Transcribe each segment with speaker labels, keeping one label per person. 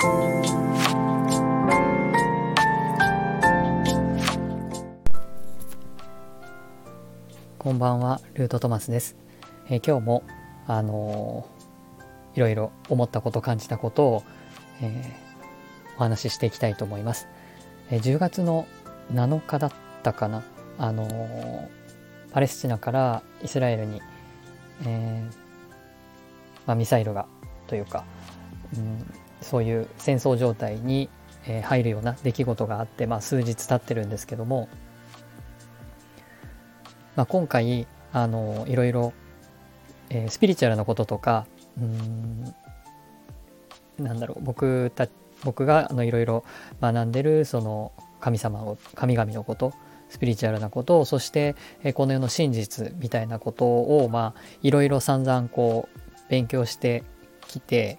Speaker 1: こんばんは、ルートトマスです。えー、今日も、あのー、いろいろ思ったこと、感じたことを、えー、お話ししていきたいと思います。えー、10月の7日だったかな、あの、パレスチナからイスラエルに、えまあ、ミサイルがというか、うん、そういう戦争状態に、え、入るような出来事があって、まあ、数日経ってるんですけども、まあ、今回あのいろいろ、えー、スピリチュアルなこととかうんなんだろう僕た僕があのいろいろ学んでるその神様を神々のことスピリチュアルなことをそして、えー、この世の真実みたいなことをまあいろいろ散々こう勉強してきて、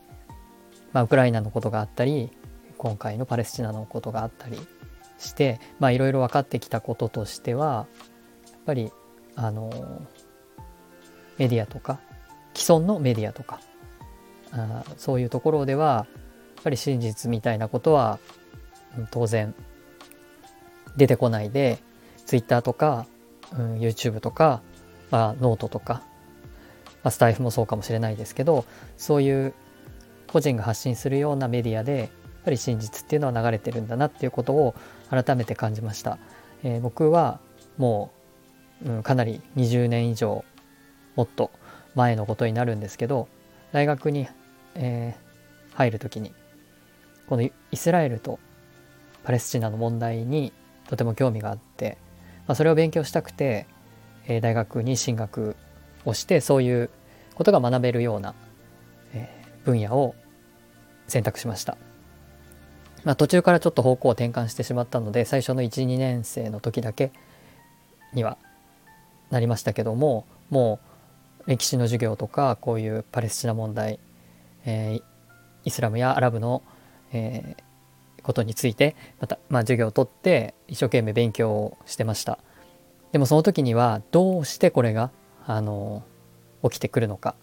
Speaker 1: まあ、ウクライナのことがあったり今回のパレスチナのことがあったりしてまあいろいろ分かってきたこととしてはやっぱりあのメディアとか既存のメディアとかあそういうところではやっぱり真実みたいなことは当然出てこないで Twitter とか、うん、YouTube とか、まあ、ノートとか、まあ、スタエフもそうかもしれないですけどそういう個人が発信するようなメディアでやっぱり真実っていうのは流れてるんだなっていうことを改めて感じました。えー、僕はもううん、かなり20年以上もっと前のことになるんですけど大学に、えー、入る時にこのイスラエルとパレスチナの問題にとても興味があって、まあ、それを勉強したくて、えー、大学に進学をしてそういうことが学べるような、えー、分野を選択しました。まあ、途中からちょっと方向を転換してしまったので最初の12年生の時だけにはなりましたけどももう歴史の授業とかこういうパレスチナ問題、えー、イスラムやアラブの、えー、ことについてまた、まあ、授業をとって一生懸命勉強をしてましたでもその時にはどうしてこれがあの起きてくるのか、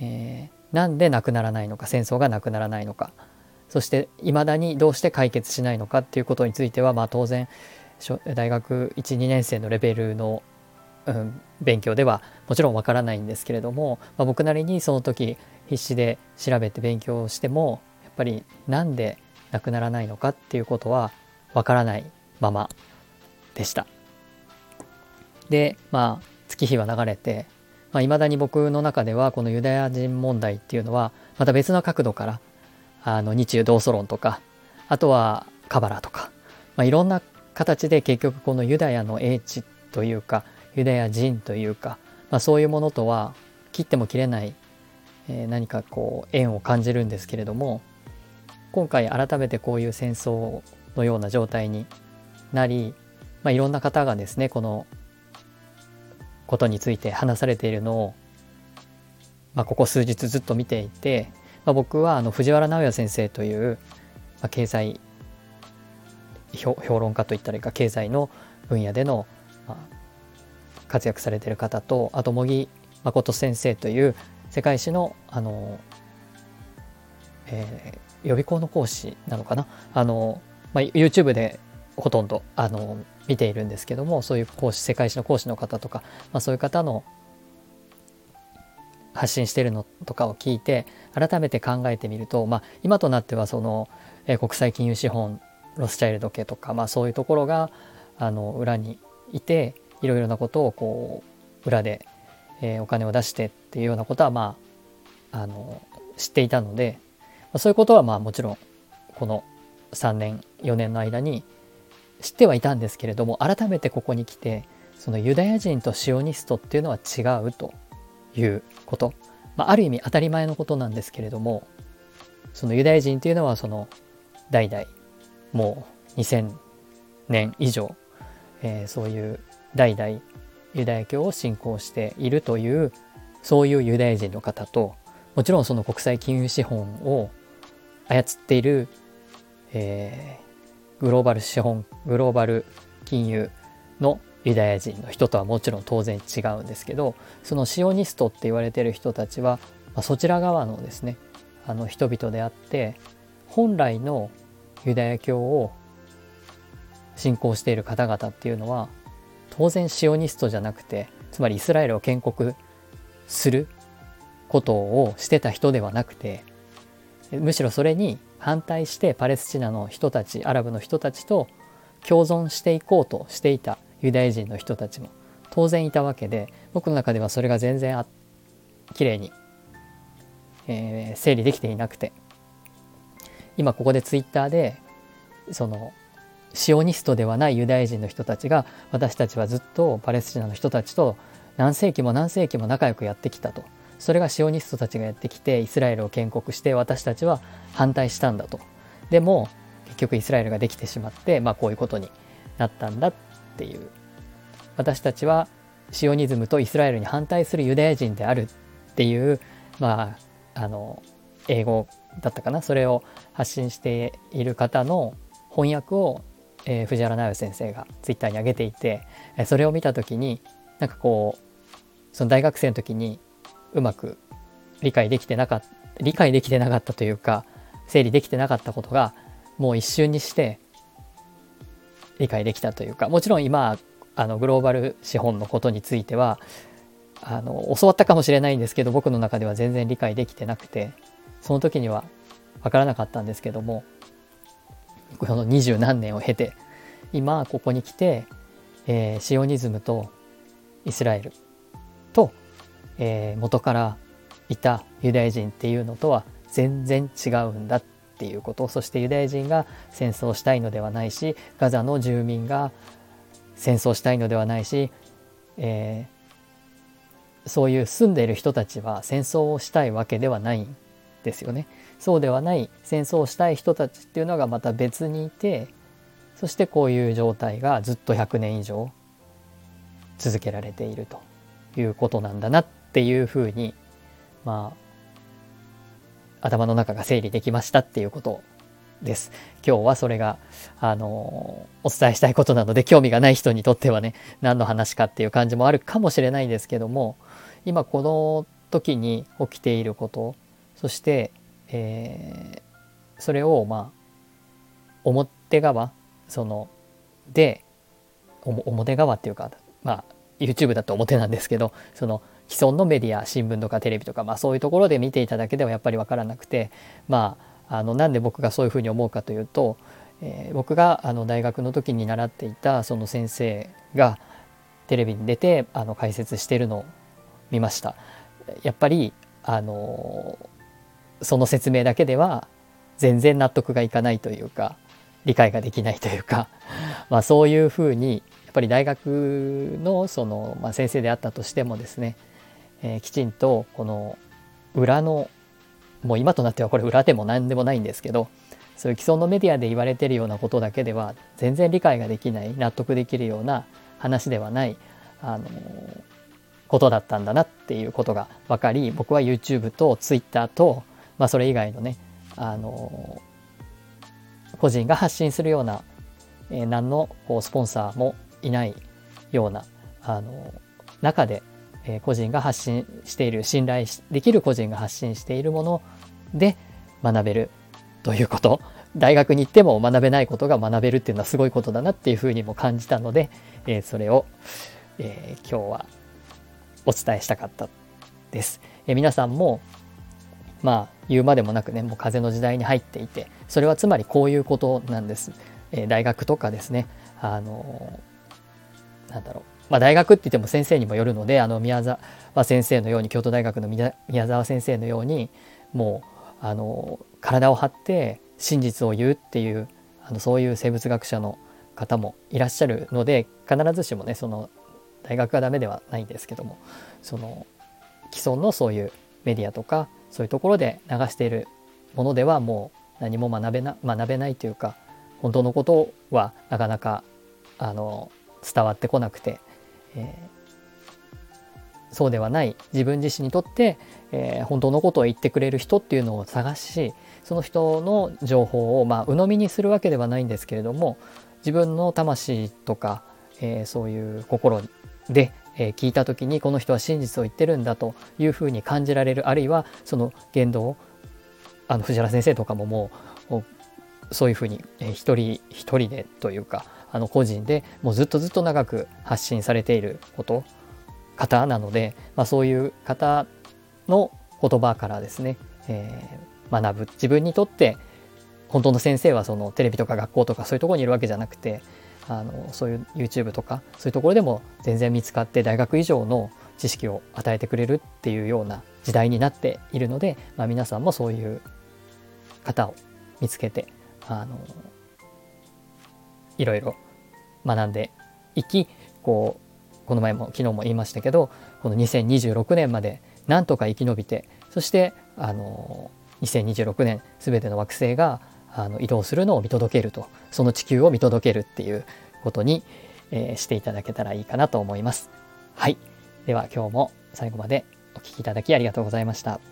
Speaker 1: えー、なんでなくならないのか戦争がなくならないのかそしていまだにどうして解決しないのかっていうことについては、まあ、当然大学12年生のレベルのうん、勉強ではもちろんわからないんですけれども、まあ、僕なりにその時必死で調べて勉強してもやっぱりなんでなくならないのかっていうことはわからないままでした。でまあ月日は流れてまあ、未だに僕の中ではこのユダヤ人問題っていうのはまた別の角度からあの日中同祖論とかあとはカバラとか、まあ、いろんな形で結局このユダヤの英知というかユダヤ人というか、まあ、そういうものとは切っても切れない、えー、何かこう縁を感じるんですけれども今回改めてこういう戦争のような状態になり、まあ、いろんな方がですねこのことについて話されているのを、まあ、ここ数日ずっと見ていて、まあ、僕はあの藤原直哉先生という、まあ、経済評論家といったらいいか経済の分野での、まあ、活躍されてる方とあと茂木誠先生という世界史のあの、えー、予備校の講師なのかな？あの、まあ、YouTube でほとんどあの見ているんですけどもそういう講師世界史の講師の方とか、まあ、そういう方の発信してるのとかを聞いて改めて考えてみると、まあ、今となってはその、えー、国際金融資本ロスチャイルド系とか、まあ、そういうところがあの裏にいていろいろなことをこう裏で、えー、お金を出してっていうようなことはまああの知っていたので、まあ、そういうことはまあもちろんこの3年4年の間に知ってはいたんですけれども改めてここに来てそのユダヤ人とシオニストっていうのは違うということ、まあ、ある意味当たり前のことなんですけれどもそのユダヤ人っていうのはその代々もう2000年以上、えー、そういう代々ユダヤ教を信仰しているというそういうユダヤ人の方ともちろんその国際金融資本を操っている、えー、グローバル資本グローバル金融のユダヤ人の人とはもちろん当然違うんですけどそのシオニストって言われてる人たちは、まあ、そちら側のですねあの人々であって本来のユダヤ教を信仰している方々っていうのは当然シオニストじゃなくてつまりイスラエルを建国することをしてた人ではなくてむしろそれに反対してパレスチナの人たちアラブの人たちと共存していこうとしていたユダヤ人の人たちも当然いたわけで僕の中ではそれが全然あ綺麗に、えー、整理できていなくて。今ここでツイッターでそのシオニストではないユダヤ人の人たちが私たちはずっとパレスチナの人たちと何世紀も何世紀も仲良くやってきたと。それがシオニストたちがやってきてイスラエルを建国して私たちは反対したんだと。でも結局イスラエルができてしまってまあこういうことになったんだっていう。私たちはシオニズムとイスラエルに反対するユダヤ人であるっていうまああの英語だったかな。それを発信している方の翻訳を、えー、藤原直先生がツイッターに上げていてそれを見た時になんかこうその大学生の時にうまく理解できてなかった理解できてなかったというか整理できてなかったことがもう一瞬にして理解できたというかもちろん今あのグローバル資本のことについてはあの教わったかもしれないんですけど僕の中では全然理解できてなくてその時には分からなかったんですけどもこの二十何年を経て今ここに来て、えー、シオニズムとイスラエル、えー、元からいたユダヤ人っていうのとは全然違うんだっていうことそしてユダヤ人が戦争したいのではないしガザの住民が戦争したいのではないし、えー、そういう住んでいる人たちは戦争をしたいわけではないんですよね。そうではない戦争をしたい人たちっていうのがまた別にいてそしてこういう状態がずっと100年以上続けられているということなんだなってっていうふうにまあ頭の中が整理できましたっていうことです。今日はそれが、あのお伝えしたいことなので、興味がない人にとってはね、何の話かっていう感じもあるかもしれないですけども、今この時に起きていること、そして、えー、それを、まあ、表側、その、で、表側っていうか、まあ、YouTube だと表なんですけど、その、既存のメディア、新聞とかテレビとか、まあそういうところで見ていただけではやっぱりわからなくて、まあ、あのなんで僕がそういうふうに思うかというと、えー、僕があの大学の時に習っていたその先生がテレビに出てあの解説してるのを見ました。やっぱりあのその説明だけでは全然納得がいかないというか理解ができないというか、まあ、そういうふうにやっぱり大学のその、まあ、先生であったとしてもですね、えー、きちんとこの裏のもう今となってはこれ裏でも何でもないんですけどそういう既存のメディアで言われてるようなことだけでは全然理解ができない納得できるような話ではないあのことだったんだなっていうことが分かり僕は YouTube と Twitter と、まあ、それ以外のねあの個人が発信するような、えー、何のこうスポンサーもいないようなあの中でえ個人が発信している信頼できる個人が発信しているもので学べるということ大学に行っても学べないことが学べるっていうのはすごいことだなっていうふうにも感じたので、え、それを、え、今日はお伝えしたかったです。え、皆さんもまあ言うまでもなくねもう風の時代に入っていてそれはつまりこういうことなんです。え大学とかですねあのなんだろうまあ、大学って言っても先生にもよるのであの宮沢先生のように京都大学の宮沢先生のようにもうあの体を張って真実を言うっていうあのそういう生物学者の方もいらっしゃるので必ずしもねその大学がダメではないんですけどもその既存のそういうメディアとかそういうところで流しているものではもう何も学べな学べないというか本当のことはなかなかあの伝わってこなくてえー、そうではない自分自身にとって、えー、本当のことを言ってくれる人っていうのを探しその人の情報をまあ鵜呑みにするわけではないんですけれども自分の魂とか、えー、そういう心で、え、聞いた時にこの人は真実を言ってるんだというふうに感じられるあるいはその言動をあの藤原先生とかももうそういうふうに、えー、一人一人でというかあの個人でもうずっとずっと長く発信されていること方なので、まあ、そういう方の言葉からですね、えー、学ぶ。自分にとって本当の先生はそのテレビとか学校とかそういうところにいるわけじゃなくてあのそういう YouTube とかそういうところでも全然見つかって大学以上の知識を与えてくれるっていうような時代になっているので、まあ、皆さんもそういう方を見つけてあのいろいろ学んでいきこうこの前も昨日も言いましたけどこの2026年までなんとか生き延びてそしてあの2026年全ての惑星があの移動するのを見届けるとその地球を見届けるっていうことに、えー、していただけたらいいかなと思います。はい。では今日も最後までお聴きいただきありがとうございました。